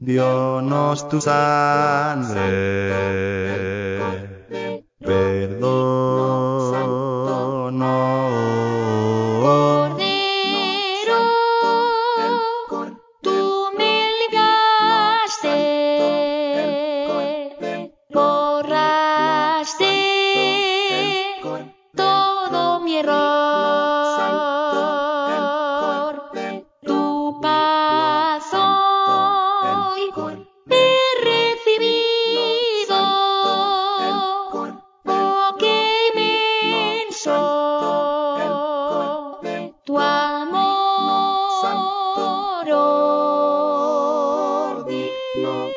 Dios tu sangre, perdón. Cordero, tú me limpiaste, borraste todo mi error. auror digno.